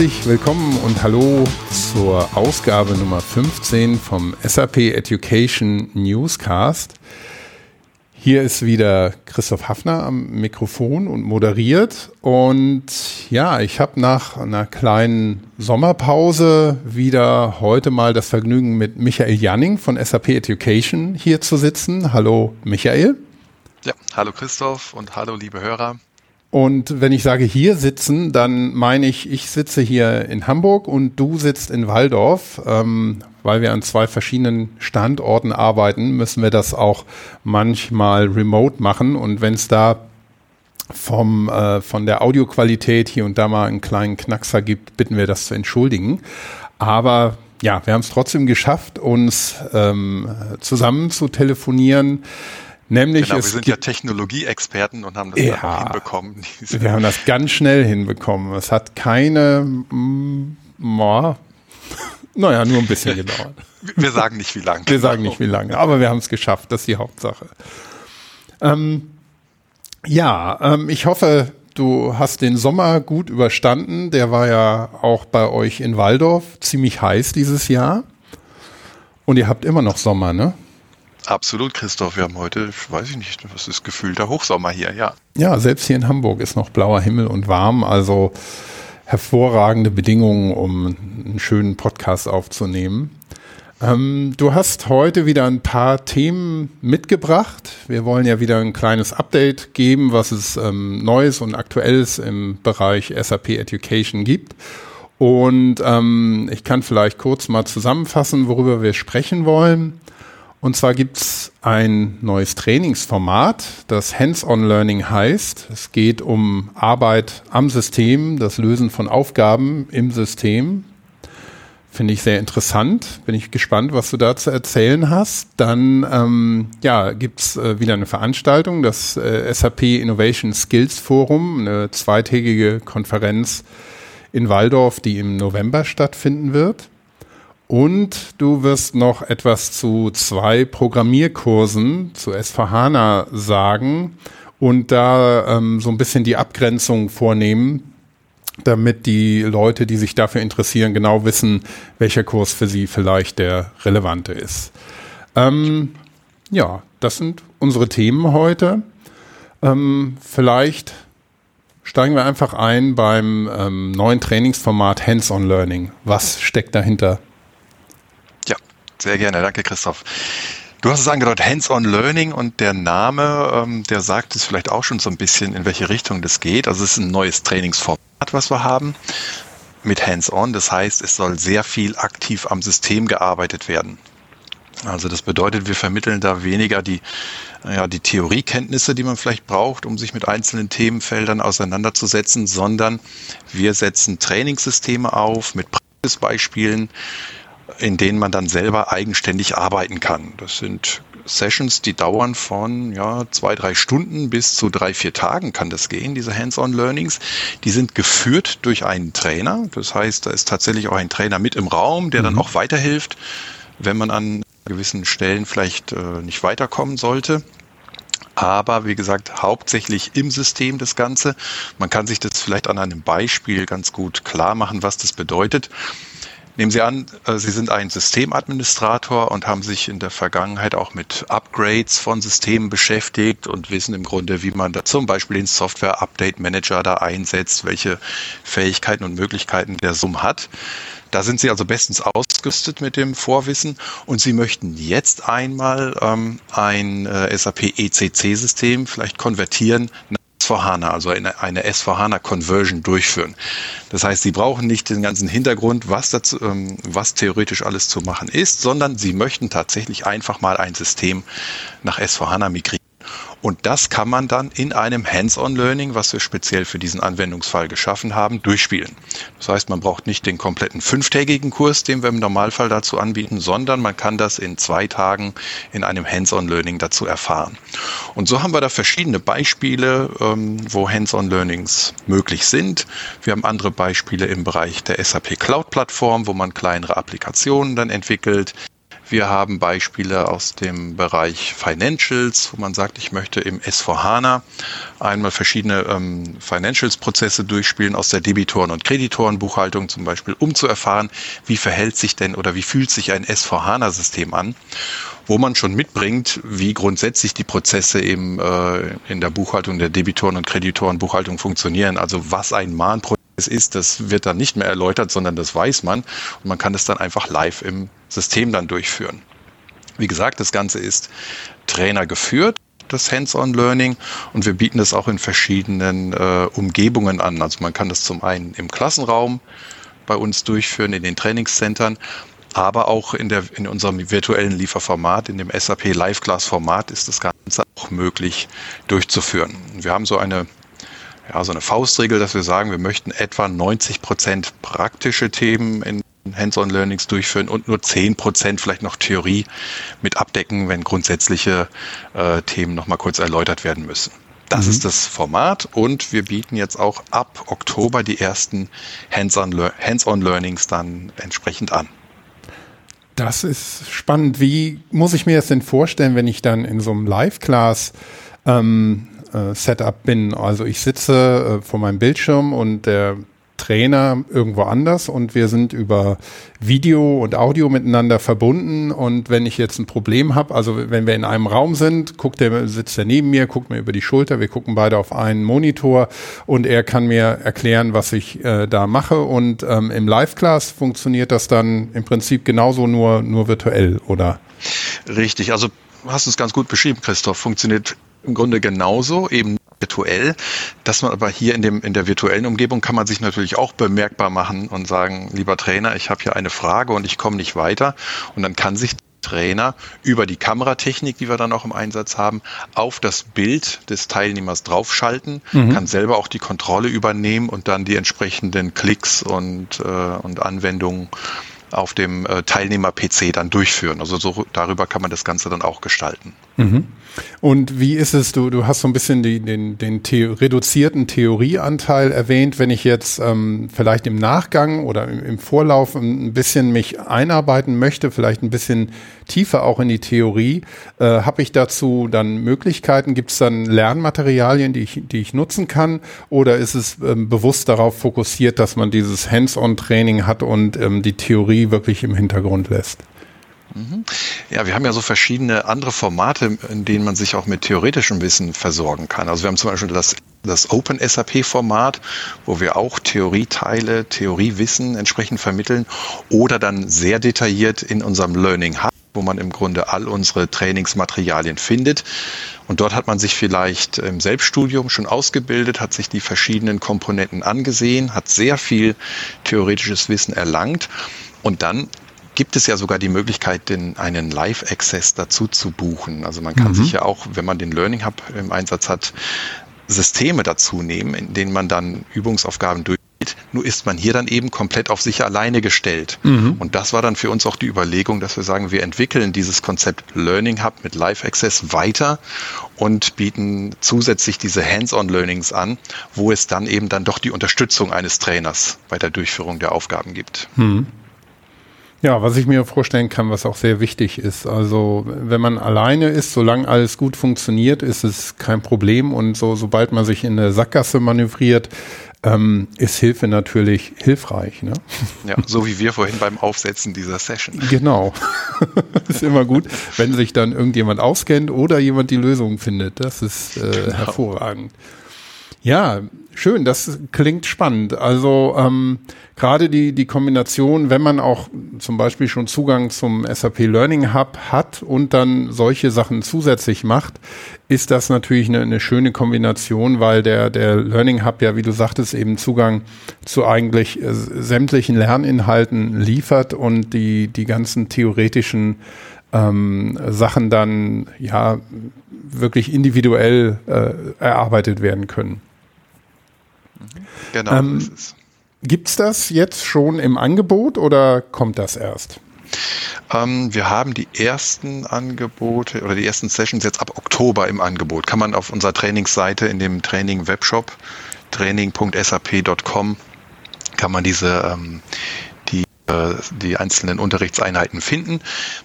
Herzlich willkommen und hallo zur Ausgabe Nummer 15 vom SAP Education Newscast. Hier ist wieder Christoph Hafner am Mikrofon und moderiert. Und ja, ich habe nach einer kleinen Sommerpause wieder heute mal das Vergnügen mit Michael Janning von SAP Education hier zu sitzen. Hallo Michael. Ja, hallo Christoph und hallo liebe Hörer. Und wenn ich sage hier sitzen, dann meine ich, ich sitze hier in Hamburg und du sitzt in Waldorf. Ähm, weil wir an zwei verschiedenen Standorten arbeiten, müssen wir das auch manchmal remote machen. Und wenn es da vom, äh, von der Audioqualität hier und da mal einen kleinen Knackser gibt, bitten wir das zu entschuldigen. Aber ja, wir haben es trotzdem geschafft, uns ähm, zusammen zu telefonieren. Nämlich genau, wir sind ja Technologieexperten und haben das ja, hinbekommen. Wir haben das ganz schnell hinbekommen. Es hat keine, mm, naja, nur ein bisschen gedauert. Wir sagen nicht wie lange. Wir sagen nicht wie lange, aber wir haben es geschafft. Das ist die Hauptsache. Ähm, ja, ähm, ich hoffe, du hast den Sommer gut überstanden. Der war ja auch bei euch in Waldorf ziemlich heiß dieses Jahr. Und ihr habt immer noch Sommer, ne? Absolut, Christoph. Wir haben heute, weiß ich nicht, was ist gefühlter Hochsommer hier, ja. Ja, selbst hier in Hamburg ist noch blauer Himmel und warm. Also hervorragende Bedingungen, um einen schönen Podcast aufzunehmen. Ähm, du hast heute wieder ein paar Themen mitgebracht. Wir wollen ja wieder ein kleines Update geben, was es ähm, Neues und Aktuelles im Bereich SAP Education gibt. Und ähm, ich kann vielleicht kurz mal zusammenfassen, worüber wir sprechen wollen. Und zwar gibt's ein neues Trainingsformat, das Hands-on-Learning heißt. Es geht um Arbeit am System, das Lösen von Aufgaben im System. Finde ich sehr interessant. Bin ich gespannt, was du da zu erzählen hast. Dann ähm, ja, gibt's äh, wieder eine Veranstaltung, das äh, SAP Innovation Skills Forum, eine zweitägige Konferenz in Waldorf, die im November stattfinden wird. Und du wirst noch etwas zu zwei Programmierkursen zu S4HANA sagen und da ähm, so ein bisschen die Abgrenzung vornehmen, damit die Leute, die sich dafür interessieren, genau wissen, welcher Kurs für sie vielleicht der relevante ist. Ähm, ja, das sind unsere Themen heute. Ähm, vielleicht steigen wir einfach ein beim ähm, neuen Trainingsformat Hands-on Learning. Was steckt dahinter? Sehr gerne, danke Christoph. Du hast es angedeutet, Hands-on Learning und der Name, ähm, der sagt es vielleicht auch schon so ein bisschen, in welche Richtung das geht. Also es ist ein neues Trainingsformat, was wir haben mit Hands-on. Das heißt, es soll sehr viel aktiv am System gearbeitet werden. Also das bedeutet, wir vermitteln da weniger die, ja, die Theoriekenntnisse, die man vielleicht braucht, um sich mit einzelnen Themenfeldern auseinanderzusetzen, sondern wir setzen Trainingssysteme auf mit Praxisbeispielen, in denen man dann selber eigenständig arbeiten kann. Das sind Sessions, die dauern von ja, zwei, drei Stunden bis zu drei, vier Tagen kann das gehen, diese Hands-on-Learnings. Die sind geführt durch einen Trainer. Das heißt, da ist tatsächlich auch ein Trainer mit im Raum, der dann mhm. auch weiterhilft, wenn man an gewissen Stellen vielleicht äh, nicht weiterkommen sollte. Aber wie gesagt, hauptsächlich im System das Ganze. Man kann sich das vielleicht an einem Beispiel ganz gut klar machen, was das bedeutet. Nehmen Sie an, äh, Sie sind ein Systemadministrator und haben sich in der Vergangenheit auch mit Upgrades von Systemen beschäftigt und wissen im Grunde, wie man da zum Beispiel den Software Update Manager da einsetzt, welche Fähigkeiten und Möglichkeiten der SUM hat. Da sind Sie also bestens ausgerüstet mit dem Vorwissen und Sie möchten jetzt einmal ähm, ein äh, SAP ECC-System vielleicht konvertieren S4HANA, also eine, eine S4HANA-Conversion durchführen. Das heißt, Sie brauchen nicht den ganzen Hintergrund, was, dazu, ähm, was theoretisch alles zu machen ist, sondern Sie möchten tatsächlich einfach mal ein System nach S4HANA migrieren. Und das kann man dann in einem Hands-on-Learning, was wir speziell für diesen Anwendungsfall geschaffen haben, durchspielen. Das heißt, man braucht nicht den kompletten fünftägigen Kurs, den wir im Normalfall dazu anbieten, sondern man kann das in zwei Tagen in einem Hands-on-Learning dazu erfahren. Und so haben wir da verschiedene Beispiele, ähm, wo Hands-on-Learnings möglich sind. Wir haben andere Beispiele im Bereich der SAP Cloud-Plattform, wo man kleinere Applikationen dann entwickelt. Wir haben Beispiele aus dem Bereich Financials, wo man sagt, ich möchte im S4HANA einmal verschiedene ähm, Financials-Prozesse durchspielen aus der Debitoren- und Kreditorenbuchhaltung zum Beispiel, um zu erfahren, wie verhält sich denn oder wie fühlt sich ein S4HANA-System an wo man schon mitbringt, wie grundsätzlich die Prozesse eben äh, in der Buchhaltung der Debitoren- und Kreditorenbuchhaltung funktionieren. Also was ein Mahnprozess ist, das wird dann nicht mehr erläutert, sondern das weiß man und man kann es dann einfach live im System dann durchführen. Wie gesagt, das Ganze ist Trainer geführt das Hands-on-Learning und wir bieten es auch in verschiedenen äh, Umgebungen an. Also man kann das zum einen im Klassenraum bei uns durchführen, in den Trainingscentern, aber auch in, der, in unserem virtuellen Lieferformat, in dem SAP Live Class Format ist das Ganze auch möglich durchzuführen. Wir haben so eine, ja, so eine Faustregel, dass wir sagen, wir möchten etwa 90 Prozent praktische Themen in Hands-on-Learnings durchführen und nur 10 Prozent vielleicht noch Theorie mit abdecken, wenn grundsätzliche äh, Themen nochmal kurz erläutert werden müssen. Das mhm. ist das Format und wir bieten jetzt auch ab Oktober die ersten Hands-on-Learnings dann entsprechend an. Das ist spannend. Wie muss ich mir das denn vorstellen, wenn ich dann in so einem Live-Class ähm, äh, Setup bin? Also ich sitze äh, vor meinem Bildschirm und der Trainer irgendwo anders und wir sind über Video und Audio miteinander verbunden und wenn ich jetzt ein Problem habe, also wenn wir in einem Raum sind, guckt der, sitzt er neben mir, guckt mir über die Schulter, wir gucken beide auf einen Monitor und er kann mir erklären, was ich äh, da mache und ähm, im Live-Class funktioniert das dann im Prinzip genauso nur, nur virtuell, oder? Richtig, also hast du es ganz gut beschrieben, Christoph, funktioniert im Grunde genauso, eben virtuell, dass man aber hier in, dem, in der virtuellen Umgebung kann man sich natürlich auch bemerkbar machen und sagen, lieber Trainer, ich habe hier eine Frage und ich komme nicht weiter. Und dann kann sich Trainer über die Kameratechnik, die wir dann auch im Einsatz haben, auf das Bild des Teilnehmers draufschalten, mhm. kann selber auch die Kontrolle übernehmen und dann die entsprechenden Klicks und, äh, und Anwendungen auf dem äh, Teilnehmer-PC dann durchführen. Also so darüber kann man das Ganze dann auch gestalten. Mhm. Und wie ist es, du, du hast so ein bisschen die, den, den The reduzierten Theorieanteil erwähnt, wenn ich jetzt ähm, vielleicht im Nachgang oder im, im, Vorlauf ein bisschen mich einarbeiten möchte, vielleicht ein bisschen tiefer auch in die Theorie, äh, habe ich dazu dann Möglichkeiten? Gibt es dann Lernmaterialien, die ich, die ich nutzen kann? Oder ist es ähm, bewusst darauf fokussiert, dass man dieses Hands-on-Training hat und ähm, die Theorie wirklich im Hintergrund lässt? Mhm. Ja, wir haben ja so verschiedene andere Formate, in denen man sich auch mit theoretischem Wissen versorgen kann. Also wir haben zum Beispiel das, das Open SAP Format, wo wir auch Theorieteile, Theoriewissen entsprechend vermitteln oder dann sehr detailliert in unserem Learning Hub wo man im Grunde all unsere Trainingsmaterialien findet. Und dort hat man sich vielleicht im Selbststudium schon ausgebildet, hat sich die verschiedenen Komponenten angesehen, hat sehr viel theoretisches Wissen erlangt. Und dann gibt es ja sogar die Möglichkeit, den, einen Live-Access dazu zu buchen. Also man kann mhm. sich ja auch, wenn man den Learning Hub im Einsatz hat, Systeme dazu nehmen, in denen man dann Übungsaufgaben durchgeht. Nur ist man hier dann eben komplett auf sich alleine gestellt. Mhm. Und das war dann für uns auch die Überlegung, dass wir sagen, wir entwickeln dieses Konzept Learning Hub mit Live Access weiter und bieten zusätzlich diese Hands-on-Learnings an, wo es dann eben dann doch die Unterstützung eines Trainers bei der Durchführung der Aufgaben gibt. Mhm. Ja, was ich mir vorstellen kann, was auch sehr wichtig ist. Also wenn man alleine ist, solange alles gut funktioniert, ist es kein Problem. Und so, sobald man sich in eine Sackgasse manövriert, ähm, ist Hilfe natürlich hilfreich. Ne? Ja, so wie wir vorhin beim Aufsetzen dieser Session. Genau. ist immer gut, wenn sich dann irgendjemand auskennt oder jemand die Lösung findet. Das ist äh, genau. hervorragend. Ja, schön, das klingt spannend. Also ähm, gerade die, die Kombination, wenn man auch zum Beispiel schon Zugang zum SAP Learning Hub hat und dann solche Sachen zusätzlich macht, ist das natürlich eine, eine schöne Kombination, weil der, der Learning Hub ja, wie du sagtest, eben Zugang zu eigentlich äh, sämtlichen Lerninhalten liefert und die, die ganzen theoretischen ähm, Sachen dann ja wirklich individuell äh, erarbeitet werden können. Genau. Ähm, Gibt es das jetzt schon im Angebot oder kommt das erst? Ähm, wir haben die ersten Angebote oder die ersten Sessions jetzt ab Oktober im Angebot. Kann man auf unserer Trainingsseite in dem Training-Webshop training.sap.com kann man diese ähm, die äh, die einzelnen Unterrichtseinheiten finden.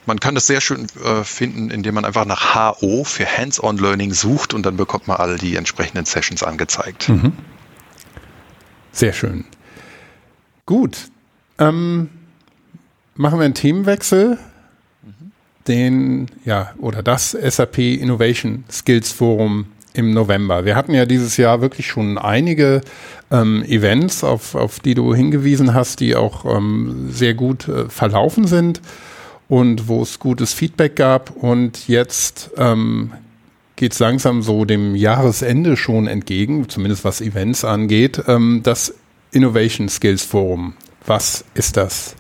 Man kann das sehr schön äh, finden, indem man einfach nach HO für Hands-on Learning sucht und dann bekommt man all die entsprechenden Sessions angezeigt. Mhm. Sehr schön. Gut. Ähm, machen wir einen Themenwechsel. Den, ja, oder das SAP Innovation Skills Forum im November. Wir hatten ja dieses Jahr wirklich schon einige ähm, Events, auf, auf die du hingewiesen hast, die auch ähm, sehr gut äh, verlaufen sind und wo es gutes Feedback gab. Und jetzt ähm, geht es langsam so dem Jahresende schon entgegen, zumindest was Events angeht. Ähm, das Innovation Skills Forum. Was ist das?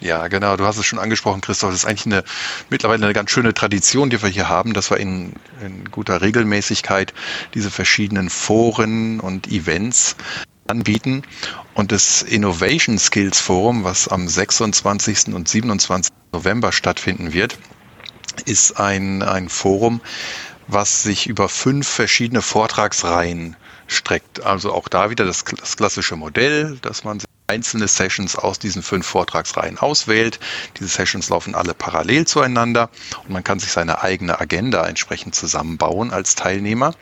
Ja, genau. Du hast es schon angesprochen, Christoph. Das ist eigentlich eine, mittlerweile eine ganz schöne Tradition, die wir hier haben, dass wir in, in guter Regelmäßigkeit diese verschiedenen Foren und Events anbieten. Und das Innovation Skills Forum, was am 26. und 27. November stattfinden wird, ist ein, ein Forum, was sich über fünf verschiedene Vortragsreihen streckt. Also auch da wieder das, das klassische Modell, dass man einzelne Sessions aus diesen fünf Vortragsreihen auswählt. Diese Sessions laufen alle parallel zueinander und man kann sich seine eigene Agenda entsprechend zusammenbauen als Teilnehmer.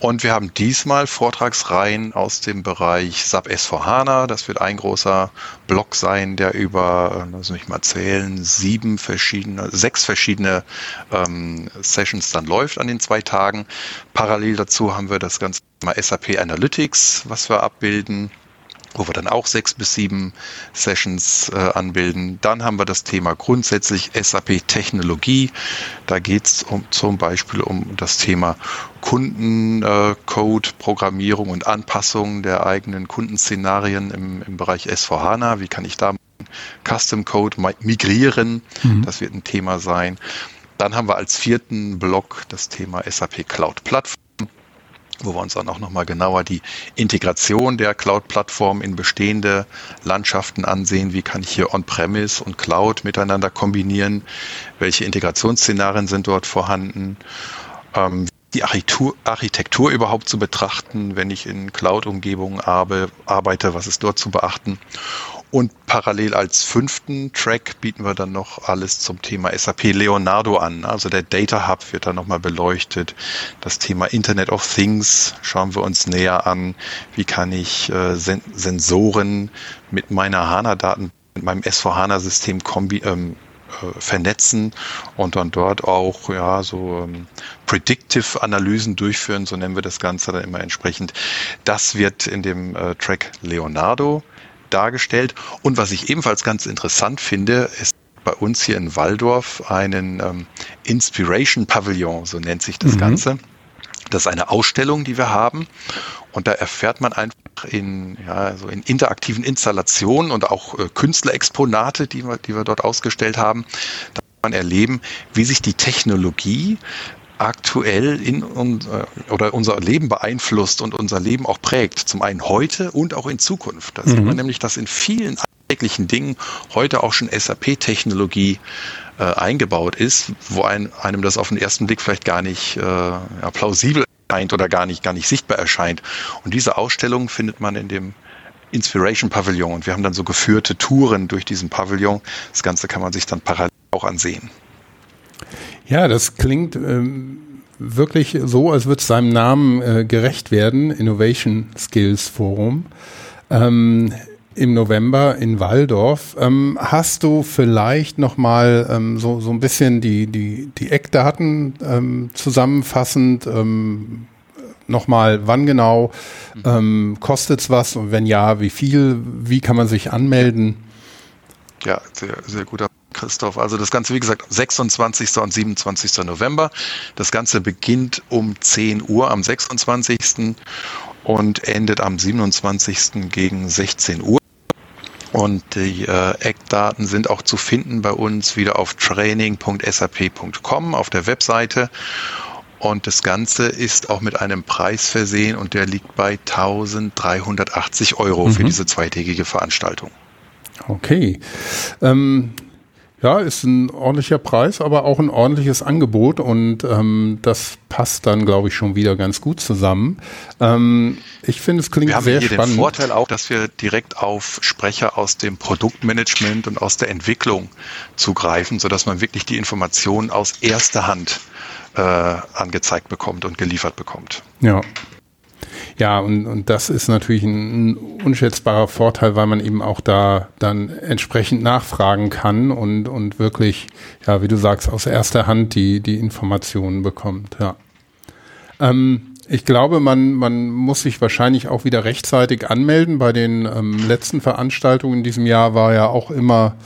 Und wir haben diesmal Vortragsreihen aus dem Bereich SAP S4HANA. Das wird ein großer Block sein, der über, lass mich mal zählen, sieben verschiedene, sechs verschiedene ähm, Sessions dann läuft an den zwei Tagen. Parallel dazu haben wir das ganze Thema SAP Analytics, was wir abbilden wo wir dann auch sechs bis sieben Sessions äh, anbilden. Dann haben wir das Thema grundsätzlich SAP Technologie. Da geht es um, zum Beispiel um das Thema Kundencode, äh, Programmierung und Anpassung der eigenen Kundenszenarien im, im Bereich S4HANA. Wie kann ich da Custom Code migrieren? Mhm. Das wird ein Thema sein. Dann haben wir als vierten Block das Thema SAP Cloud Plattform wo wir uns dann auch nochmal genauer die Integration der Cloud-Plattform in bestehende Landschaften ansehen. Wie kann ich hier On-Premise und Cloud miteinander kombinieren? Welche Integrationsszenarien sind dort vorhanden? Ähm, die Architektur, Architektur überhaupt zu betrachten, wenn ich in Cloud-Umgebungen arbeite, was ist dort zu beachten? Und parallel als fünften Track bieten wir dann noch alles zum Thema SAP Leonardo an. Also der Data Hub wird dann nochmal beleuchtet. Das Thema Internet of Things schauen wir uns näher an. Wie kann ich äh, Sen Sensoren mit meiner HANA-Daten, mit meinem S4HANA-System kombi ähm, äh, vernetzen und dann dort auch ja so ähm, Predictive Analysen durchführen, so nennen wir das Ganze dann immer entsprechend. Das wird in dem äh, Track Leonardo dargestellt. Und was ich ebenfalls ganz interessant finde, ist bei uns hier in Waldorf einen ähm, Inspiration Pavillon, so nennt sich das mhm. Ganze. Das ist eine Ausstellung, die wir haben. Und da erfährt man einfach in, ja, so in interaktiven Installationen und auch äh, Künstlerexponate, die wir, die wir dort ausgestellt haben, da kann man erleben, wie sich die Technologie aktuell in unser, oder unser Leben beeinflusst und unser Leben auch prägt. Zum einen heute und auch in Zukunft. Da mhm. sieht man nämlich, dass in vielen alltäglichen Dingen heute auch schon SAP-Technologie äh, eingebaut ist, wo ein, einem das auf den ersten Blick vielleicht gar nicht äh, ja, plausibel erscheint oder gar nicht, gar nicht sichtbar erscheint. Und diese Ausstellung findet man in dem Inspiration Pavillon. Und wir haben dann so geführte Touren durch diesen Pavillon. Das Ganze kann man sich dann parallel auch ansehen. Ja, das klingt ähm, wirklich so, als würde es seinem Namen äh, gerecht werden, Innovation Skills Forum. Ähm, im November in Waldorf. Ähm, hast du vielleicht noch mal ähm, so, so ein bisschen die, die, die Eckdaten ähm, zusammenfassend ähm, noch mal, wann genau ähm, kostet es was und wenn ja, wie viel, wie kann man sich anmelden? Ja, sehr, sehr guter Christoph. Also das Ganze, wie gesagt, 26. und 27. November. Das Ganze beginnt um 10 Uhr am 26. und endet am 27. gegen 16 Uhr. Und die äh, Eckdaten sind auch zu finden bei uns wieder auf training.sap.com auf der Webseite. Und das Ganze ist auch mit einem Preis versehen und der liegt bei 1380 Euro mhm. für diese zweitägige Veranstaltung. Okay. Ähm, ja, ist ein ordentlicher Preis, aber auch ein ordentliches Angebot und ähm, das passt dann, glaube ich, schon wieder ganz gut zusammen. Ähm, ich finde, es klingt wir haben sehr hier spannend. den Vorteil auch, dass wir direkt auf Sprecher aus dem Produktmanagement und aus der Entwicklung zugreifen, sodass man wirklich die Informationen aus erster Hand äh, angezeigt bekommt und geliefert bekommt. Ja. Ja, und, und das ist natürlich ein, ein unschätzbarer Vorteil, weil man eben auch da dann entsprechend nachfragen kann und, und wirklich, ja, wie du sagst, aus erster Hand die, die Informationen bekommt, ja. Ähm, ich glaube, man, man muss sich wahrscheinlich auch wieder rechtzeitig anmelden. Bei den ähm, letzten Veranstaltungen in diesem Jahr war ja auch immer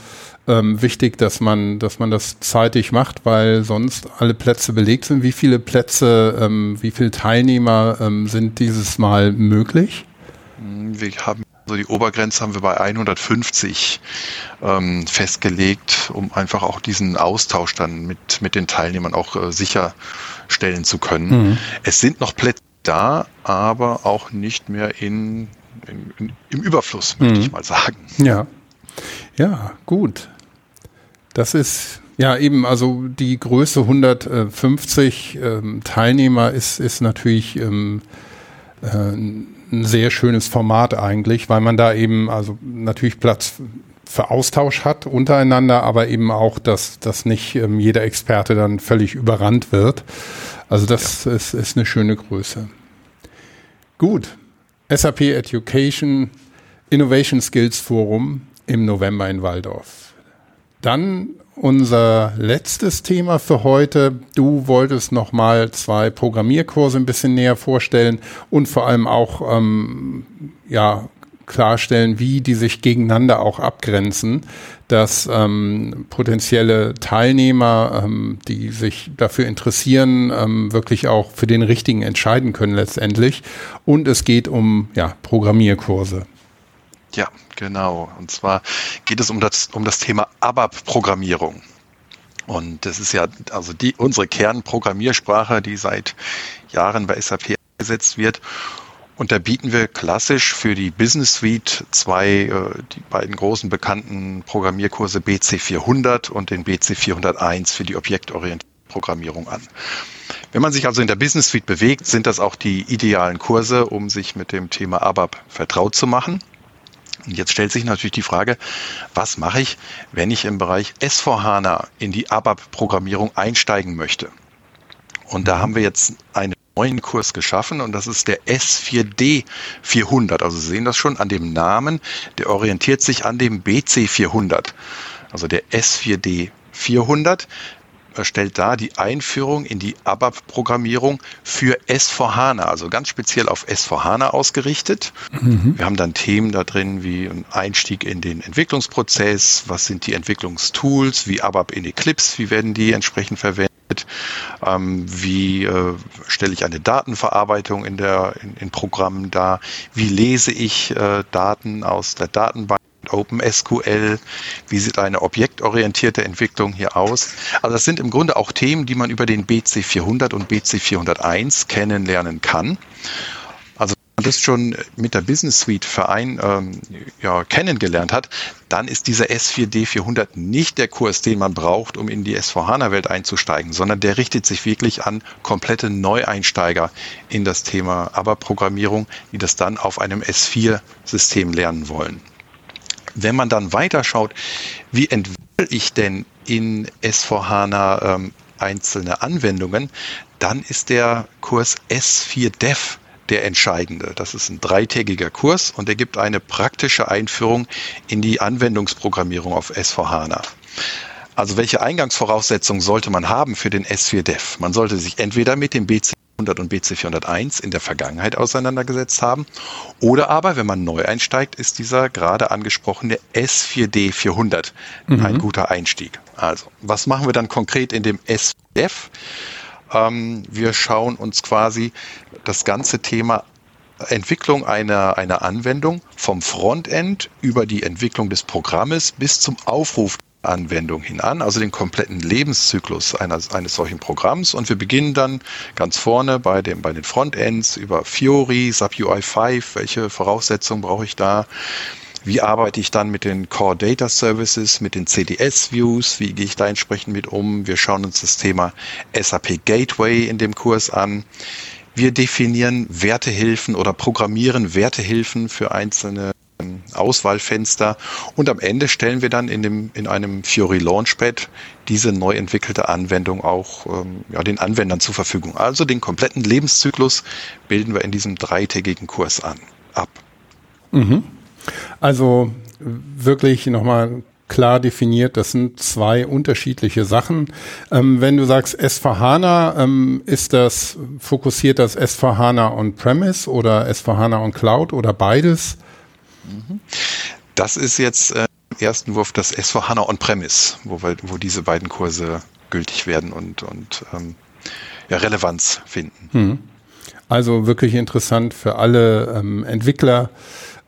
ähm, wichtig, dass man, dass man das zeitig macht, weil sonst alle Plätze belegt sind. Wie viele Plätze, ähm, wie viele Teilnehmer ähm, sind dieses Mal möglich? Wir haben also die Obergrenze haben wir bei 150 ähm, festgelegt, um einfach auch diesen Austausch dann mit, mit den Teilnehmern auch äh, sicherstellen zu können. Mhm. Es sind noch Plätze da, aber auch nicht mehr in, in, in im Überfluss, möchte mhm. ich mal sagen. Ja. Ja, gut. Das ist ja eben, also die Größe 150 ähm, Teilnehmer ist, ist natürlich ähm, äh, ein sehr schönes Format eigentlich, weil man da eben also natürlich Platz für Austausch hat untereinander, aber eben auch, dass, dass nicht ähm, jeder Experte dann völlig überrannt wird. Also das ja. ist, ist eine schöne Größe. Gut. SAP Education Innovation Skills Forum im November in Waldorf. Dann unser letztes Thema für heute. Du wolltest noch mal zwei Programmierkurse ein bisschen näher vorstellen und vor allem auch ähm, ja klarstellen, wie die sich gegeneinander auch abgrenzen, dass ähm, potenzielle Teilnehmer, ähm, die sich dafür interessieren, ähm, wirklich auch für den richtigen entscheiden können letztendlich. Und es geht um ja, Programmierkurse. Ja, genau. Und zwar geht es um das, um das Thema ABAP-Programmierung. Und das ist ja also die, unsere Kernprogrammiersprache, die seit Jahren bei SAP eingesetzt wird. Und da bieten wir klassisch für die Business Suite zwei, äh, die beiden großen bekannten Programmierkurse BC400 und den BC401 für die objektorientierte Programmierung an. Wenn man sich also in der Business Suite bewegt, sind das auch die idealen Kurse, um sich mit dem Thema ABAP vertraut zu machen. Und jetzt stellt sich natürlich die Frage, was mache ich, wenn ich im Bereich S4HANA in die ABAP-Programmierung einsteigen möchte? Und da haben wir jetzt einen neuen Kurs geschaffen und das ist der S4D 400. Also Sie sehen das schon an dem Namen, der orientiert sich an dem BC 400. Also der S4D 400 stellt da die Einführung in die ABAP-Programmierung für S4HANA, also ganz speziell auf S4HANA ausgerichtet. Mhm. Wir haben dann Themen da drin wie ein Einstieg in den Entwicklungsprozess, was sind die Entwicklungstools, wie ABAP in Eclipse, wie werden die entsprechend verwendet. Ähm, wie äh, stelle ich eine Datenverarbeitung in, der, in, in Programmen dar? Wie lese ich äh, Daten aus der Datenbank? OpenSQL, wie sieht eine objektorientierte Entwicklung hier aus. Also das sind im Grunde auch Themen, die man über den BC400 und BC401 kennenlernen kann. Also wenn man das schon mit der Business Suite Verein ähm, ja, kennengelernt hat, dann ist dieser S4D400 nicht der Kurs, den man braucht, um in die S4HANA-Welt einzusteigen, sondern der richtet sich wirklich an komplette Neueinsteiger in das Thema Aber-Programmierung, die das dann auf einem S4-System lernen wollen. Wenn man dann weiterschaut, wie entwickle ich denn in S4HANA ähm, einzelne Anwendungen, dann ist der Kurs S4 Dev der entscheidende. Das ist ein dreitägiger Kurs und er gibt eine praktische Einführung in die Anwendungsprogrammierung auf S4HANA. Also welche Eingangsvoraussetzungen sollte man haben für den S4 Dev? Man sollte sich entweder mit dem BC 400 und BC 401 in der Vergangenheit auseinandergesetzt haben. Oder aber, wenn man neu einsteigt, ist dieser gerade angesprochene S4D 400 mhm. ein guter Einstieg. Also, was machen wir dann konkret in dem SDEF? Ähm, wir schauen uns quasi das ganze Thema Entwicklung einer, einer Anwendung vom Frontend über die Entwicklung des Programmes bis zum Aufruf Anwendung hin an, also den kompletten Lebenszyklus eines, eines solchen Programms. Und wir beginnen dann ganz vorne bei, dem, bei den Frontends über Fiori, SAP UI5, welche Voraussetzungen brauche ich da? Wie arbeite ich dann mit den Core Data Services, mit den CDS Views? Wie gehe ich da entsprechend mit um? Wir schauen uns das Thema SAP Gateway in dem Kurs an. Wir definieren Wertehilfen oder programmieren Wertehilfen für einzelne Auswahlfenster und am Ende stellen wir dann in, dem, in einem Fiori Launchpad diese neu entwickelte Anwendung auch ähm, ja, den Anwendern zur Verfügung. Also den kompletten Lebenszyklus bilden wir in diesem dreitägigen Kurs an, ab. Mhm. Also wirklich nochmal klar definiert, das sind zwei unterschiedliche Sachen. Ähm, wenn du sagst S4HANA, ähm, ist das, fokussiert das S4HANA on-premise oder S4HANA on Cloud oder beides? Das ist jetzt äh, im ersten Wurf das S4HANA on-premise, wo, wo diese beiden Kurse gültig werden und, und ähm, ja, Relevanz finden. Hm. Also wirklich interessant für alle ähm, Entwickler,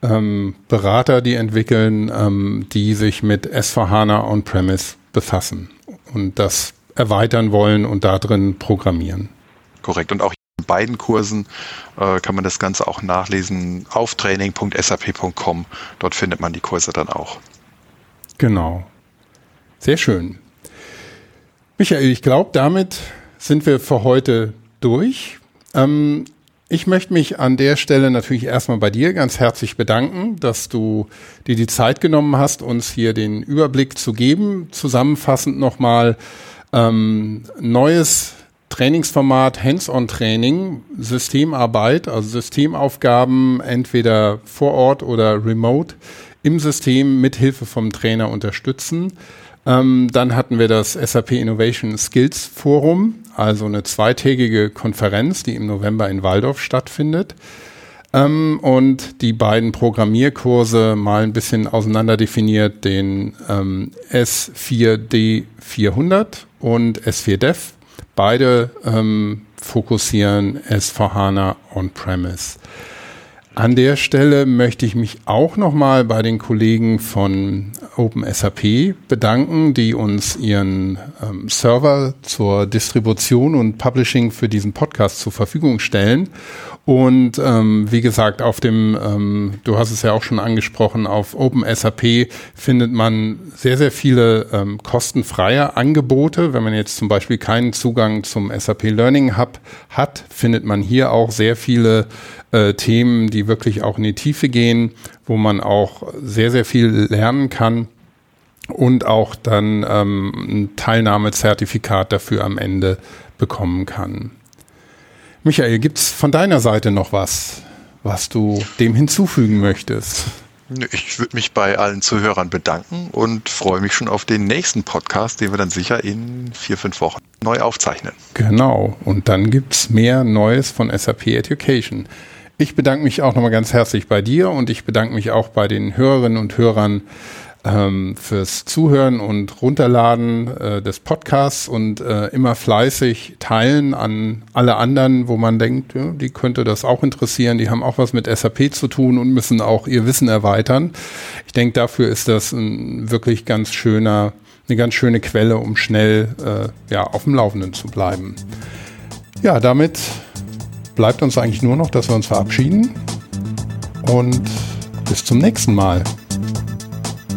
ähm, Berater, die entwickeln, ähm, die sich mit S4HANA on-premise befassen und das erweitern wollen und da drin programmieren. Korrekt. Und auch beiden Kursen äh, kann man das Ganze auch nachlesen auf training.sap.com. Dort findet man die Kurse dann auch. Genau. Sehr schön. Michael, ich glaube, damit sind wir für heute durch. Ähm, ich möchte mich an der Stelle natürlich erstmal bei dir ganz herzlich bedanken, dass du dir die Zeit genommen hast, uns hier den Überblick zu geben. Zusammenfassend nochmal ähm, neues Trainingsformat Hands-on-Training, Systemarbeit, also Systemaufgaben entweder vor Ort oder remote im System mit Hilfe vom Trainer unterstützen. Ähm, dann hatten wir das SAP Innovation Skills Forum, also eine zweitägige Konferenz, die im November in Waldorf stattfindet. Ähm, und die beiden Programmierkurse mal ein bisschen auseinander definiert, den ähm, S4D 400 und S4 Dev. Beide ähm, fokussieren S4HANA On-Premise. An der Stelle möchte ich mich auch nochmal bei den Kollegen von OpenSAP bedanken, die uns ihren ähm, Server zur Distribution und Publishing für diesen Podcast zur Verfügung stellen. Und ähm, wie gesagt, auf dem, ähm, du hast es ja auch schon angesprochen, auf OpenSAP findet man sehr, sehr viele ähm, kostenfreie Angebote. Wenn man jetzt zum Beispiel keinen Zugang zum SAP Learning Hub hat, findet man hier auch sehr viele äh, Themen, die wirklich auch in die Tiefe gehen, wo man auch sehr, sehr viel lernen kann und auch dann ähm, ein Teilnahmezertifikat dafür am Ende bekommen kann. Michael, gibt es von deiner Seite noch was, was du dem hinzufügen möchtest? Ich würde mich bei allen Zuhörern bedanken und freue mich schon auf den nächsten Podcast, den wir dann sicher in vier, fünf Wochen neu aufzeichnen. Genau, und dann gibt es mehr Neues von SAP Education. Ich bedanke mich auch nochmal ganz herzlich bei dir und ich bedanke mich auch bei den Hörerinnen und Hörern ähm, fürs Zuhören und Runterladen äh, des Podcasts und äh, immer fleißig teilen an alle anderen, wo man denkt, ja, die könnte das auch interessieren, die haben auch was mit SAP zu tun und müssen auch ihr Wissen erweitern. Ich denke, dafür ist das ein wirklich ganz schöner, eine ganz schöne Quelle, um schnell äh, ja, auf dem Laufenden zu bleiben. Ja, damit bleibt uns eigentlich nur noch, dass wir uns verabschieden und bis zum nächsten Mal.